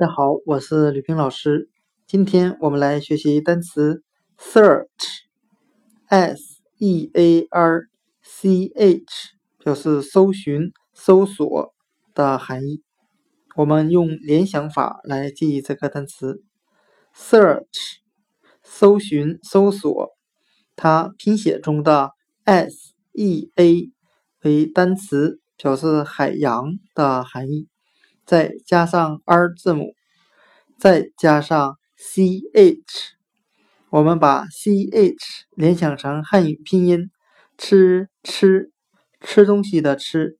大家好，我是吕平老师。今天我们来学习单词 search，s e a r c h，表示搜寻、搜索的含义。我们用联想法来记忆这个单词 search，搜寻、搜索。它拼写中的 s e a 为单词，表示海洋的含义。再加上 r 字母，再加上 ch，我们把 ch 联想成汉语拼音吃吃吃东西的吃。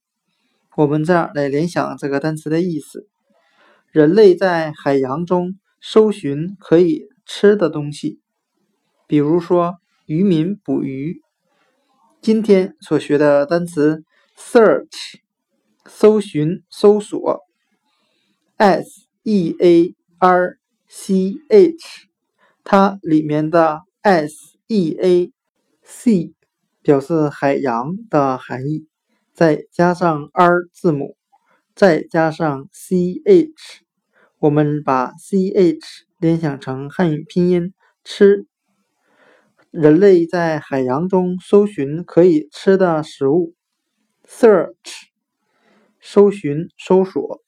我们这样来联想这个单词的意思：人类在海洋中搜寻可以吃的东西，比如说渔民捕鱼。今天所学的单词 search，搜寻、搜索。S e a r c h，它里面的 s e a c 表示海洋的含义，再加上 r 字母，再加上 c h，我们把 c h 联想成汉语拼音吃。人类在海洋中搜寻可以吃的食物，search，搜寻、搜索。